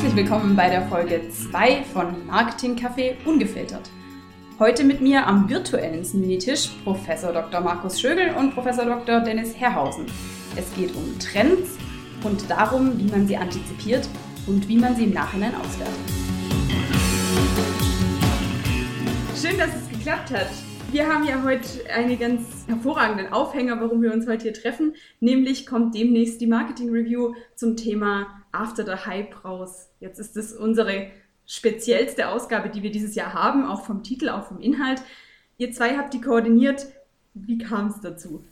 Herzlich willkommen bei der Folge 2 von Marketing Café Ungefiltert. Heute mit mir am virtuellen Minitisch Professor Dr. Markus Schögel und Professor Dr. Dennis Herrhausen. Es geht um Trends und darum, wie man sie antizipiert und wie man sie im Nachhinein auswertet. Schön, dass es geklappt hat. Wir haben ja heute einen ganz hervorragenden Aufhänger, warum wir uns heute hier treffen. Nämlich kommt demnächst die Marketing Review zum Thema After the Hype raus. Jetzt ist es unsere speziellste Ausgabe, die wir dieses Jahr haben, auch vom Titel, auch vom Inhalt. Ihr zwei habt die koordiniert. Wie kam es dazu?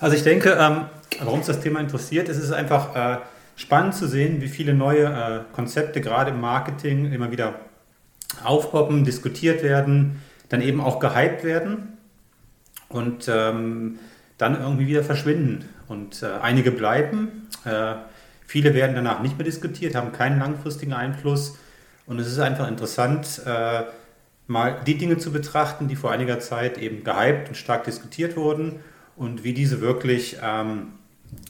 Also ich denke, ähm, warum es das Thema interessiert, ist es einfach äh, spannend zu sehen, wie viele neue äh, Konzepte gerade im Marketing immer wieder aufpoppen, diskutiert werden dann eben auch gehypt werden und ähm, dann irgendwie wieder verschwinden. Und äh, einige bleiben, äh, viele werden danach nicht mehr diskutiert, haben keinen langfristigen Einfluss. Und es ist einfach interessant, äh, mal die Dinge zu betrachten, die vor einiger Zeit eben gehypt und stark diskutiert wurden und wie diese wirklich ähm,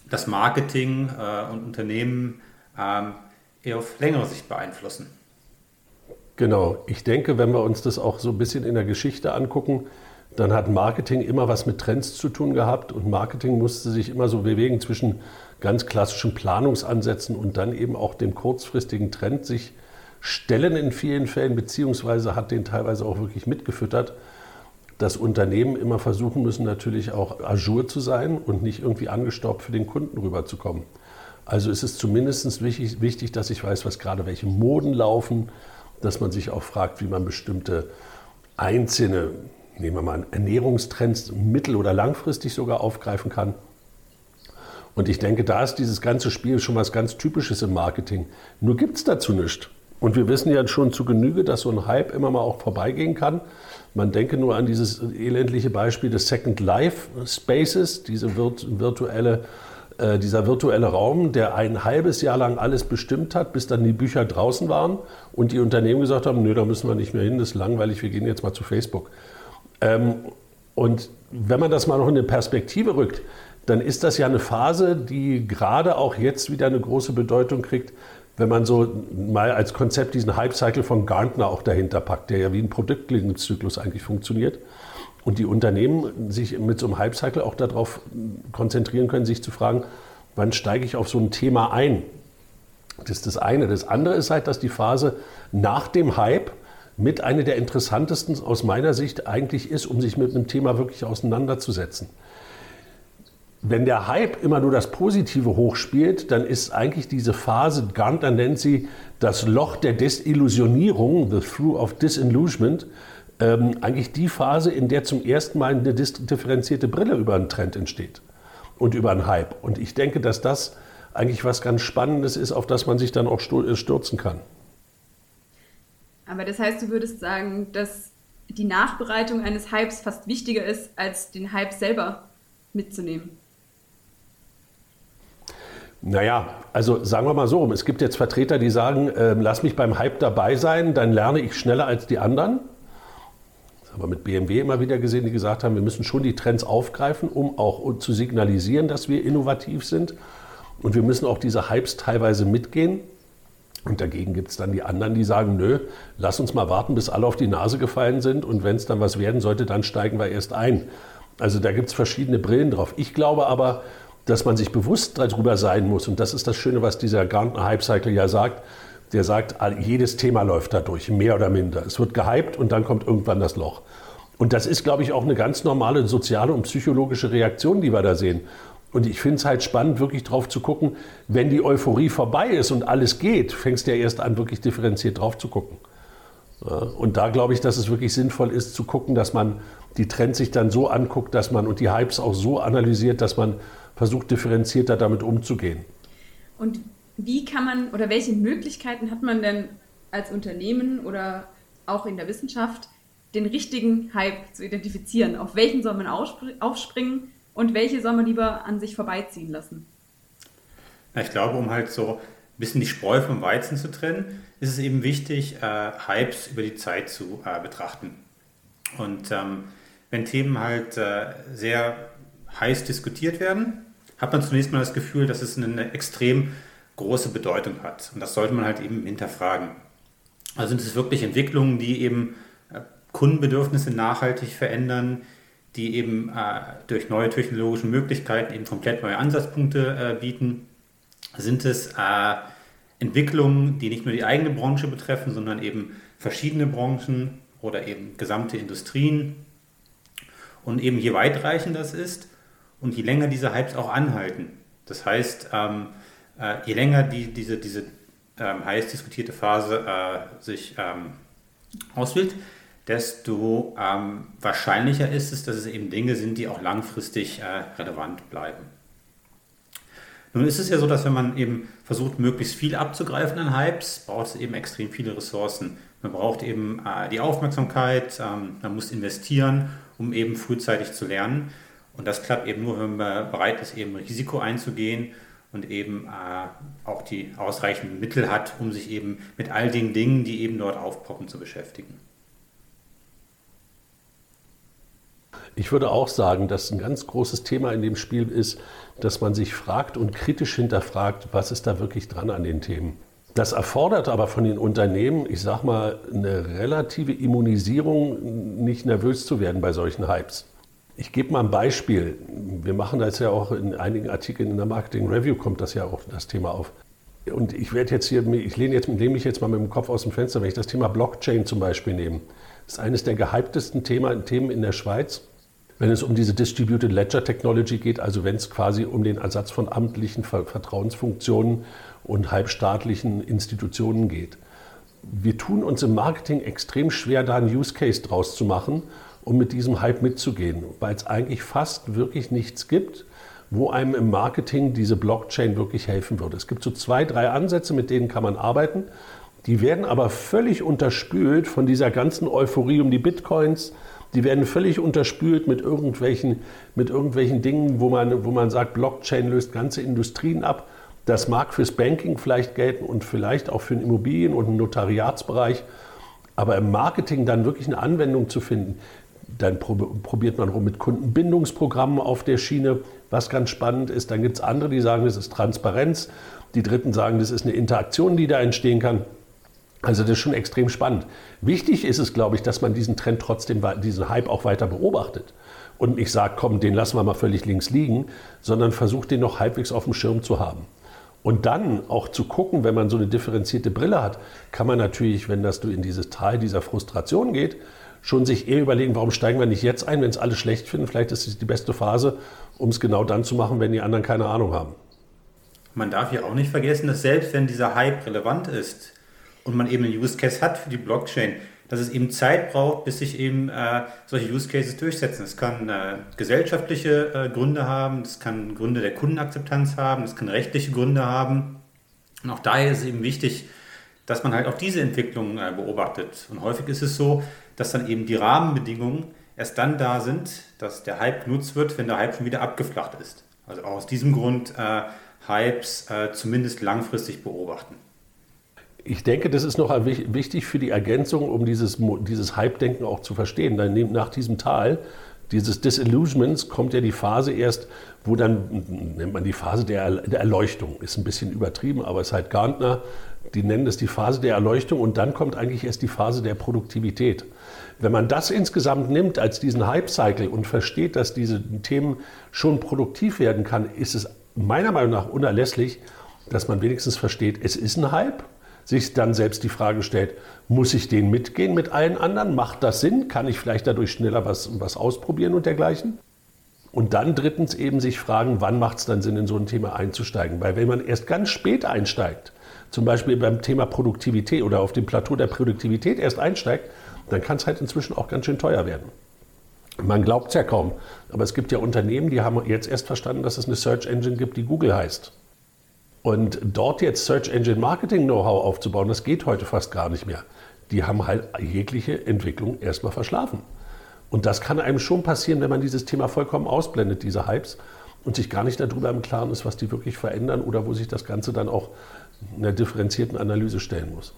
das Marketing äh, und Unternehmen ähm, eher auf längere Sicht beeinflussen. Genau, ich denke, wenn wir uns das auch so ein bisschen in der Geschichte angucken, dann hat Marketing immer was mit Trends zu tun gehabt und Marketing musste sich immer so bewegen zwischen ganz klassischen Planungsansätzen und dann eben auch dem kurzfristigen Trend sich stellen in vielen Fällen, beziehungsweise hat den teilweise auch wirklich mitgefüttert, dass Unternehmen immer versuchen müssen, natürlich auch ajour zu sein und nicht irgendwie angestaubt für den Kunden rüberzukommen. Also ist es zumindest wichtig, wichtig dass ich weiß, was gerade welche Moden laufen, dass man sich auch fragt, wie man bestimmte einzelne, nehmen wir mal Ernährungstrends mittel- oder langfristig sogar aufgreifen kann. Und ich denke, da ist dieses ganze Spiel schon was ganz Typisches im Marketing. Nur gibt es dazu nichts. Und wir wissen ja schon zu Genüge, dass so ein Hype immer mal auch vorbeigehen kann. Man denke nur an dieses elendliche Beispiel des Second Life Spaces, diese virtuelle äh, dieser virtuelle Raum, der ein halbes Jahr lang alles bestimmt hat, bis dann die Bücher draußen waren und die Unternehmen gesagt haben, nö, da müssen wir nicht mehr hin, das ist langweilig, wir gehen jetzt mal zu Facebook. Ähm, und wenn man das mal noch in eine Perspektive rückt, dann ist das ja eine Phase, die gerade auch jetzt wieder eine große Bedeutung kriegt, wenn man so mal als Konzept diesen Hype-Cycle von Gartner auch dahinter packt, der ja wie ein Produktlebenszyklus eigentlich funktioniert. Und die Unternehmen sich mit so einem Hype-Cycle auch darauf konzentrieren können, sich zu fragen, wann steige ich auf so ein Thema ein? Das ist das eine. Das andere ist halt, dass die Phase nach dem Hype mit einer der interessantesten aus meiner Sicht eigentlich ist, um sich mit einem Thema wirklich auseinanderzusetzen. Wenn der Hype immer nur das Positive hochspielt, dann ist eigentlich diese Phase, Gartner nennt sie das Loch der Desillusionierung, the Through of Disillusionment, ähm, eigentlich die Phase, in der zum ersten Mal eine differenzierte Brille über einen Trend entsteht und über einen Hype. Und ich denke, dass das eigentlich was ganz Spannendes ist, auf das man sich dann auch äh, stürzen kann. Aber das heißt, du würdest sagen, dass die Nachbereitung eines Hypes fast wichtiger ist, als den Hype selber mitzunehmen. Naja, also sagen wir mal so, es gibt jetzt Vertreter, die sagen, äh, lass mich beim Hype dabei sein, dann lerne ich schneller als die anderen haben wir mit BMW immer wieder gesehen, die gesagt haben, wir müssen schon die Trends aufgreifen, um auch zu signalisieren, dass wir innovativ sind. Und wir müssen auch diese Hypes teilweise mitgehen. Und dagegen gibt es dann die anderen, die sagen, nö, lass uns mal warten, bis alle auf die Nase gefallen sind. Und wenn es dann was werden sollte, dann steigen wir erst ein. Also da gibt es verschiedene Brillen drauf. Ich glaube aber, dass man sich bewusst darüber sein muss. Und das ist das Schöne, was dieser Gartner Hype Cycle ja sagt der sagt, jedes Thema läuft da durch, mehr oder minder. Es wird gehypt und dann kommt irgendwann das Loch. Und das ist, glaube ich, auch eine ganz normale soziale und psychologische Reaktion, die wir da sehen. Und ich finde es halt spannend, wirklich drauf zu gucken, wenn die Euphorie vorbei ist und alles geht, fängst du ja erst an, wirklich differenziert drauf zu gucken. Und da glaube ich, dass es wirklich sinnvoll ist, zu gucken, dass man die Trends sich dann so anguckt, dass man und die Hypes auch so analysiert, dass man versucht, differenzierter damit umzugehen. Und wie kann man oder welche Möglichkeiten hat man denn als Unternehmen oder auch in der Wissenschaft, den richtigen Hype zu identifizieren? Auf welchen soll man aufspringen und welche soll man lieber an sich vorbeiziehen lassen? Na, ich glaube, um halt so ein bisschen die Spreu vom Weizen zu trennen, ist es eben wichtig, äh, Hypes über die Zeit zu äh, betrachten. Und ähm, wenn Themen halt äh, sehr heiß diskutiert werden, hat man zunächst mal das Gefühl, dass es einen extrem große Bedeutung hat. Und das sollte man halt eben hinterfragen. Also sind es wirklich Entwicklungen, die eben äh, Kundenbedürfnisse nachhaltig verändern, die eben äh, durch neue technologische Möglichkeiten eben komplett neue Ansatzpunkte äh, bieten? Sind es äh, Entwicklungen, die nicht nur die eigene Branche betreffen, sondern eben verschiedene Branchen oder eben gesamte Industrien? Und eben je weitreichender das ist und je länger diese Hypes auch anhalten. Das heißt, ähm, äh, je länger die, diese, diese ähm, heiß diskutierte Phase äh, sich ähm, auswählt, desto ähm, wahrscheinlicher ist es, dass es eben Dinge sind, die auch langfristig äh, relevant bleiben. Nun ist es ja so, dass wenn man eben versucht, möglichst viel abzugreifen an Hypes, braucht es eben extrem viele Ressourcen. Man braucht eben äh, die Aufmerksamkeit, ähm, man muss investieren, um eben frühzeitig zu lernen. Und das klappt eben nur, wenn man bereit ist, eben Risiko einzugehen und eben äh, auch die ausreichenden Mittel hat, um sich eben mit all den Dingen, die eben dort aufpoppen, zu beschäftigen. Ich würde auch sagen, dass ein ganz großes Thema in dem Spiel ist, dass man sich fragt und kritisch hinterfragt, was ist da wirklich dran an den Themen. Das erfordert aber von den Unternehmen, ich sag mal, eine relative Immunisierung, nicht nervös zu werden bei solchen Hypes. Ich gebe mal ein Beispiel. Wir machen das ja auch in einigen Artikeln in der Marketing Review kommt das ja auch das Thema auf. Und ich werde jetzt hier, ich lehne jetzt, lehne mich jetzt mal mit dem Kopf aus dem Fenster, wenn ich das Thema Blockchain zum Beispiel nehme. Das ist eines der gehyptesten Themen in der Schweiz, wenn es um diese Distributed Ledger Technology geht, also wenn es quasi um den Ersatz von amtlichen Vertrauensfunktionen und halbstaatlichen Institutionen geht. Wir tun uns im Marketing extrem schwer, da einen Use Case draus zu machen um mit diesem Hype mitzugehen, weil es eigentlich fast wirklich nichts gibt, wo einem im Marketing diese Blockchain wirklich helfen würde. Es gibt so zwei, drei Ansätze, mit denen kann man arbeiten. Die werden aber völlig unterspült von dieser ganzen Euphorie um die Bitcoins. Die werden völlig unterspült mit irgendwelchen, mit irgendwelchen Dingen, wo man, wo man sagt, Blockchain löst ganze Industrien ab. Das mag fürs Banking vielleicht gelten und vielleicht auch für den Immobilien- und den Notariatsbereich. Aber im Marketing dann wirklich eine Anwendung zu finden, dann probiert man rum mit Kundenbindungsprogrammen auf der Schiene, was ganz spannend ist. Dann gibt es andere, die sagen, das ist Transparenz. Die Dritten sagen, das ist eine Interaktion, die da entstehen kann. Also das ist schon extrem spannend. Wichtig ist es, glaube ich, dass man diesen Trend trotzdem, diesen Hype auch weiter beobachtet. Und nicht sagt, komm, den lassen wir mal völlig links liegen, sondern versucht den noch halbwegs auf dem Schirm zu haben. Und dann auch zu gucken, wenn man so eine differenzierte Brille hat, kann man natürlich, wenn das in dieses Tal dieser Frustration geht, schon sich eher überlegen, warum steigen wir nicht jetzt ein, wenn es alle schlecht finden. Vielleicht ist es die beste Phase, um es genau dann zu machen, wenn die anderen keine Ahnung haben. Man darf ja auch nicht vergessen, dass selbst wenn dieser Hype relevant ist und man eben einen Use Case hat für die Blockchain, dass es eben Zeit braucht, bis sich eben äh, solche Use Cases durchsetzen. Es kann äh, gesellschaftliche äh, Gründe haben, es kann Gründe der Kundenakzeptanz haben, es kann rechtliche Gründe haben. Und auch daher ist es eben wichtig, dass man halt auch diese Entwicklung äh, beobachtet. Und häufig ist es so, dass dann eben die Rahmenbedingungen erst dann da sind, dass der Hype genutzt wird, wenn der Hype schon wieder abgeflacht ist. Also auch aus diesem Grund äh, Hypes äh, zumindest langfristig beobachten. Ich denke, das ist noch wichtig für die Ergänzung, um dieses, dieses Hype-Denken auch zu verstehen. Dann nach diesem Tal, dieses Disillusionments, kommt ja die Phase erst, wo dann, nennt man die Phase der, Erleuchtung, ist ein bisschen übertrieben, aber es halt Gartner, die nennen es die Phase der Erleuchtung und dann kommt eigentlich erst die Phase der Produktivität. Wenn man das insgesamt nimmt als diesen Hype-Cycle und versteht, dass diese Themen schon produktiv werden kann, ist es meiner Meinung nach unerlässlich, dass man wenigstens versteht, es ist ein Hype, sich dann selbst die Frage stellt, muss ich den mitgehen mit allen anderen? Macht das Sinn? Kann ich vielleicht dadurch schneller was, was ausprobieren und dergleichen? Und dann drittens eben sich fragen, wann macht es dann Sinn, in so ein Thema einzusteigen? Weil wenn man erst ganz spät einsteigt, zum Beispiel beim Thema Produktivität oder auf dem Plateau der Produktivität erst einsteigt, dann kann es halt inzwischen auch ganz schön teuer werden. Man glaubt es ja kaum, aber es gibt ja Unternehmen, die haben jetzt erst verstanden, dass es eine Search Engine gibt, die Google heißt. Und dort jetzt Search Engine Marketing Know-how aufzubauen, das geht heute fast gar nicht mehr. Die haben halt jegliche Entwicklung erstmal verschlafen. Und das kann einem schon passieren, wenn man dieses Thema vollkommen ausblendet, diese Hypes, und sich gar nicht darüber im Klaren ist, was die wirklich verändern oder wo sich das Ganze dann auch einer differenzierten Analyse stellen muss.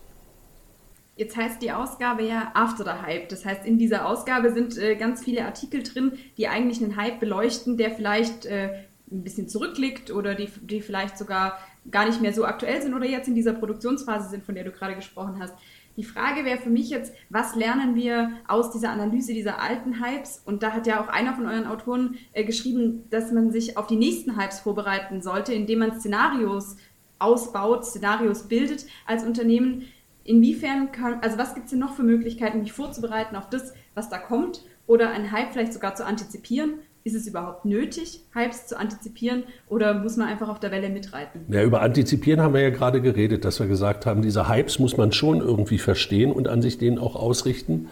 Jetzt heißt die Ausgabe ja After the Hype. Das heißt, in dieser Ausgabe sind äh, ganz viele Artikel drin, die eigentlich einen Hype beleuchten, der vielleicht äh, ein bisschen zurückliegt oder die, die vielleicht sogar gar nicht mehr so aktuell sind oder jetzt in dieser Produktionsphase sind, von der du gerade gesprochen hast. Die Frage wäre für mich jetzt, was lernen wir aus dieser Analyse dieser alten Hypes? Und da hat ja auch einer von euren Autoren äh, geschrieben, dass man sich auf die nächsten Hypes vorbereiten sollte, indem man Szenarios ausbaut, Szenarios bildet als Unternehmen. Inwiefern kann, also was gibt es denn noch für Möglichkeiten, mich vorzubereiten auf das, was da kommt? Oder einen Hype vielleicht sogar zu antizipieren? Ist es überhaupt nötig, Hypes zu antizipieren oder muss man einfach auf der Welle mitreiten? Ja, über Antizipieren haben wir ja gerade geredet, dass wir gesagt haben, diese Hypes muss man schon irgendwie verstehen und an sich denen auch ausrichten.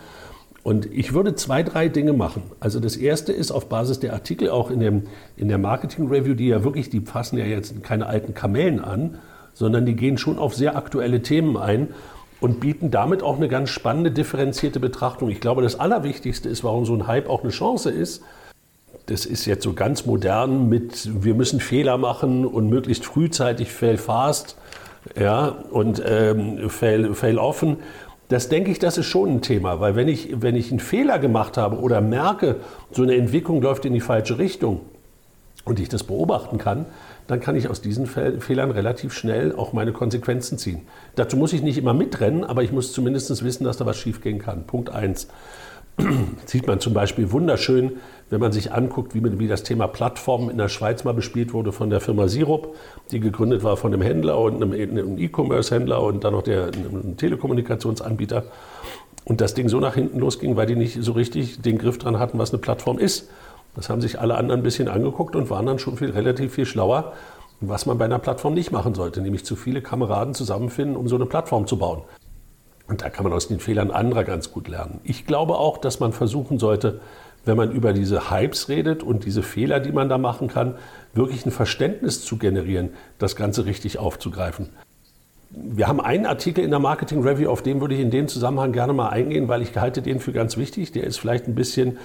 Und ich würde zwei, drei Dinge machen. Also das erste ist auf Basis der Artikel auch in, dem, in der Marketing Review, die ja wirklich, die fassen ja jetzt keine alten Kamellen an, sondern die gehen schon auf sehr aktuelle Themen ein und bieten damit auch eine ganz spannende, differenzierte Betrachtung. Ich glaube, das Allerwichtigste ist, warum so ein Hype auch eine Chance ist, das ist jetzt so ganz modern mit, wir müssen Fehler machen und möglichst frühzeitig fail fast ja, und ähm, fail, fail offen. Das denke ich, das ist schon ein Thema, weil wenn ich, wenn ich einen Fehler gemacht habe oder merke, so eine Entwicklung läuft in die falsche Richtung und ich das beobachten kann, dann kann ich aus diesen Fehlern relativ schnell auch meine Konsequenzen ziehen. Dazu muss ich nicht immer mitrennen, aber ich muss zumindest wissen, dass da was schiefgehen kann. Punkt eins. sieht man zum Beispiel wunderschön, wenn man sich anguckt, wie, wie das Thema Plattformen in der Schweiz mal bespielt wurde von der Firma Sirup, die gegründet war von einem Händler und einem E-Commerce-Händler und dann noch der, einem Telekommunikationsanbieter. Und das Ding so nach hinten losging, weil die nicht so richtig den Griff dran hatten, was eine Plattform ist. Das haben sich alle anderen ein bisschen angeguckt und waren dann schon viel, relativ viel schlauer, was man bei einer Plattform nicht machen sollte, nämlich zu viele Kameraden zusammenfinden, um so eine Plattform zu bauen. Und da kann man aus den Fehlern anderer ganz gut lernen. Ich glaube auch, dass man versuchen sollte, wenn man über diese Hypes redet und diese Fehler, die man da machen kann, wirklich ein Verständnis zu generieren, das Ganze richtig aufzugreifen. Wir haben einen Artikel in der Marketing Review, auf den würde ich in dem Zusammenhang gerne mal eingehen, weil ich halte den für ganz wichtig. Der ist vielleicht ein bisschen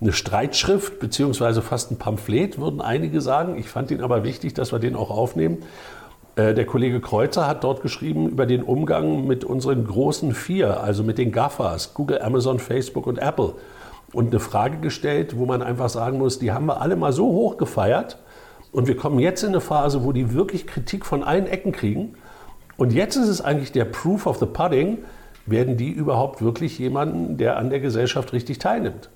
eine Streitschrift beziehungsweise fast ein Pamphlet, würden einige sagen. Ich fand ihn aber wichtig, dass wir den auch aufnehmen. Äh, der Kollege Kreuzer hat dort geschrieben über den Umgang mit unseren großen vier, also mit den GAFAs, Google, Amazon, Facebook und Apple. Und eine Frage gestellt, wo man einfach sagen muss, die haben wir alle mal so hoch gefeiert. Und wir kommen jetzt in eine Phase, wo die wirklich Kritik von allen Ecken kriegen. Und jetzt ist es eigentlich der Proof of the Pudding, werden die überhaupt wirklich jemanden, der an der Gesellschaft richtig teilnimmt.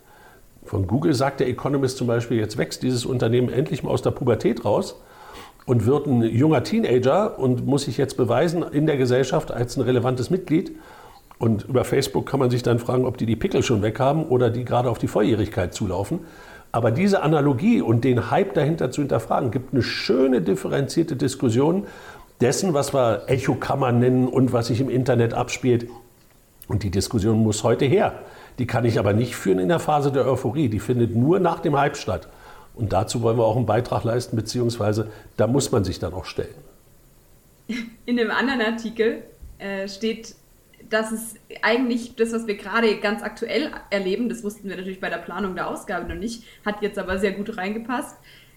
Von Google sagt der Economist zum Beispiel, jetzt wächst dieses Unternehmen endlich mal aus der Pubertät raus und wird ein junger Teenager und muss sich jetzt beweisen in der Gesellschaft als ein relevantes Mitglied. Und über Facebook kann man sich dann fragen, ob die die Pickel schon weg haben oder die gerade auf die Volljährigkeit zulaufen. Aber diese Analogie und den Hype dahinter zu hinterfragen, gibt eine schöne differenzierte Diskussion dessen, was wir Echokammer nennen und was sich im Internet abspielt. Und die Diskussion muss heute her. Die kann ich aber nicht führen in der Phase der Euphorie. Die findet nur nach dem Hype statt. Und dazu wollen wir auch einen Beitrag leisten, beziehungsweise da muss man sich dann auch stellen. In dem anderen Artikel äh, steht, dass es eigentlich das, was wir gerade ganz aktuell erleben, das wussten wir natürlich bei der Planung der Ausgabe noch nicht, hat jetzt aber sehr gut reingepasst,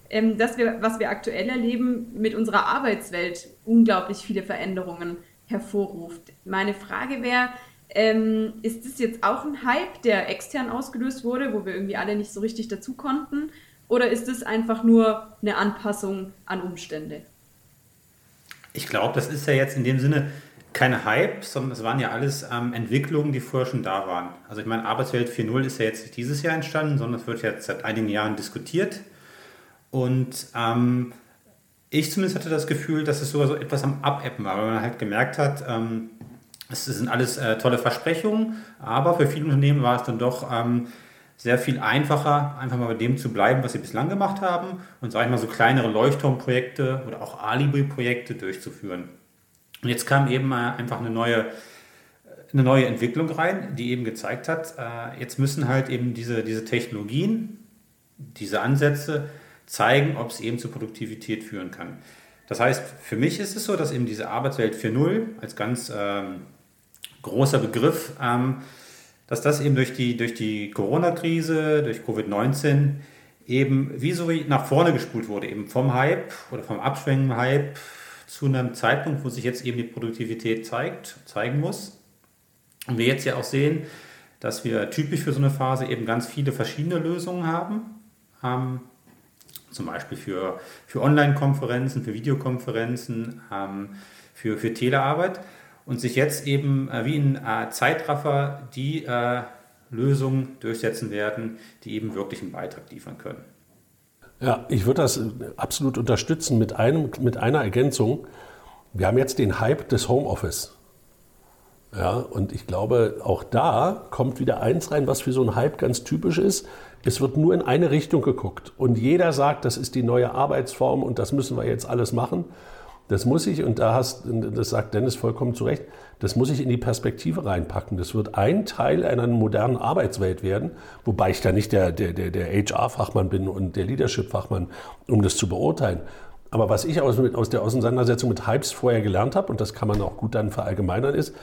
ähm, dass wir, was wir aktuell erleben, mit unserer Arbeitswelt unglaublich viele Veränderungen hervorruft. Meine Frage wäre, ähm, ist das jetzt auch ein Hype, der extern ausgelöst wurde, wo wir irgendwie alle nicht so richtig dazu konnten? Oder ist es einfach nur eine Anpassung an Umstände? Ich glaube, das ist ja jetzt in dem Sinne keine Hype, sondern es waren ja alles ähm, Entwicklungen, die vorher schon da waren. Also ich meine, Arbeitswelt 4.0 ist ja jetzt nicht dieses Jahr entstanden, sondern es wird jetzt seit einigen Jahren diskutiert. Und ähm, ich zumindest hatte das Gefühl, dass es sogar so etwas am Abappen war, weil man halt gemerkt hat, ähm, es sind alles äh, tolle Versprechungen, aber für viele Unternehmen war es dann doch ähm, sehr viel einfacher, einfach mal bei dem zu bleiben, was sie bislang gemacht haben und, sage ich mal, so kleinere Leuchtturmprojekte oder auch Alibi-Projekte durchzuführen. Und jetzt kam eben einfach eine neue, eine neue Entwicklung rein, die eben gezeigt hat, äh, jetzt müssen halt eben diese, diese Technologien, diese Ansätze zeigen, ob es eben zur Produktivität führen kann. Das heißt, für mich ist es so, dass eben diese Arbeitswelt 4.0 als ganz ähm, großer Begriff ähm, dass das eben durch die, durch die Corona-Krise, durch Covid-19 eben wie so nach vorne gespult wurde, eben vom Hype oder vom Abschwenken-Hype zu einem Zeitpunkt, wo sich jetzt eben die Produktivität zeigt, zeigen muss. Und wir jetzt ja auch sehen, dass wir typisch für so eine Phase eben ganz viele verschiedene Lösungen haben. Ähm, zum Beispiel für, für Online-Konferenzen, für Videokonferenzen, ähm, für, für Telearbeit und sich jetzt eben äh, wie in äh, Zeitraffer die äh, Lösungen durchsetzen werden, die eben wirklich einen Beitrag liefern können. Ja, ich würde das absolut unterstützen mit, einem, mit einer Ergänzung. Wir haben jetzt den Hype des Homeoffice. Ja, und ich glaube, auch da kommt wieder eins rein, was für so ein Hype ganz typisch ist. Es wird nur in eine Richtung geguckt. Und jeder sagt, das ist die neue Arbeitsform und das müssen wir jetzt alles machen. Das muss ich, und da hast, das sagt Dennis vollkommen zu Recht, das muss ich in die Perspektive reinpacken. Das wird ein Teil einer modernen Arbeitswelt werden, wobei ich da nicht der, der, der, HR-Fachmann bin und der Leadership-Fachmann, um das zu beurteilen. Aber was ich aus, aus der Auseinandersetzung mit Hypes vorher gelernt habe, und das kann man auch gut dann verallgemeinern, ist,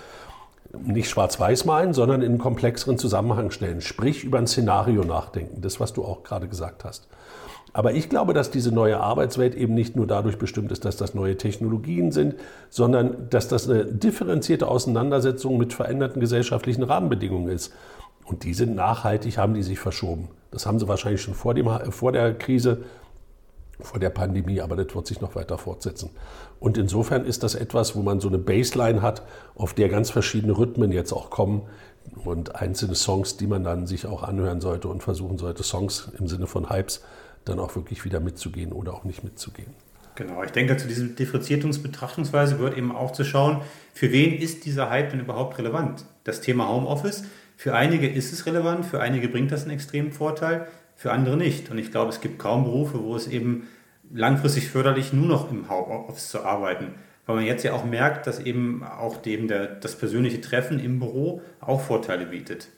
nicht schwarz-weiß malen, sondern in einen komplexeren Zusammenhang stellen. Sprich, über ein Szenario nachdenken. Das, was du auch gerade gesagt hast. Aber ich glaube, dass diese neue Arbeitswelt eben nicht nur dadurch bestimmt ist, dass das neue Technologien sind, sondern dass das eine differenzierte Auseinandersetzung mit veränderten gesellschaftlichen Rahmenbedingungen ist. Und die sind nachhaltig, haben die sich verschoben. Das haben sie wahrscheinlich schon vor, dem, vor der Krise, vor der Pandemie, aber das wird sich noch weiter fortsetzen. Und insofern ist das etwas, wo man so eine Baseline hat, auf der ganz verschiedene Rhythmen jetzt auch kommen und einzelne Songs, die man dann sich auch anhören sollte und versuchen sollte, Songs im Sinne von Hypes dann auch wirklich wieder mitzugehen oder auch nicht mitzugehen. Genau, ich denke, zu dieser Differenzierungsbetrachtungsweise gehört eben auch zu schauen, für wen ist dieser Hype denn überhaupt relevant? Das Thema Homeoffice, für einige ist es relevant, für einige bringt das einen extremen Vorteil, für andere nicht. Und ich glaube, es gibt kaum Berufe, wo es eben langfristig förderlich nur noch im Homeoffice zu arbeiten. Weil man jetzt ja auch merkt, dass eben auch dem der, das persönliche Treffen im Büro auch Vorteile bietet.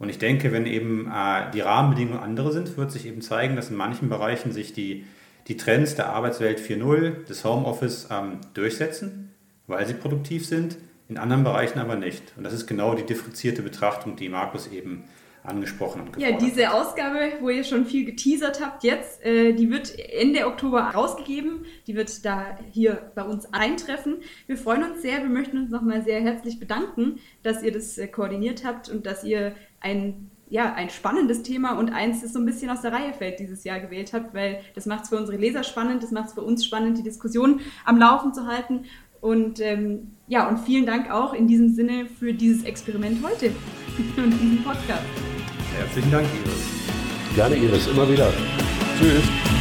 Und ich denke, wenn eben äh, die Rahmenbedingungen andere sind, wird sich eben zeigen, dass in manchen Bereichen sich die, die Trends der Arbeitswelt 4.0, des Homeoffice ähm, durchsetzen, weil sie produktiv sind, in anderen Bereichen aber nicht. Und das ist genau die differenzierte Betrachtung, die Markus eben angesprochen und Ja, diese Ausgabe, wo ihr schon viel geteasert habt jetzt, äh, die wird Ende Oktober rausgegeben. Die wird da hier bei uns eintreffen. Wir freuen uns sehr. Wir möchten uns nochmal sehr herzlich bedanken, dass ihr das äh, koordiniert habt und dass ihr ein ja, ein spannendes Thema und eins, das so ein bisschen aus der Reihe fällt, dieses Jahr gewählt habt, weil das macht es für unsere Leser spannend, das macht es für uns spannend, die Diskussion am Laufen zu halten. Und ähm, ja, und vielen Dank auch in diesem Sinne für dieses Experiment heute und diesen Podcast. Herzlichen Dank, Iris. Gerne, Iris, immer wieder. Tschüss.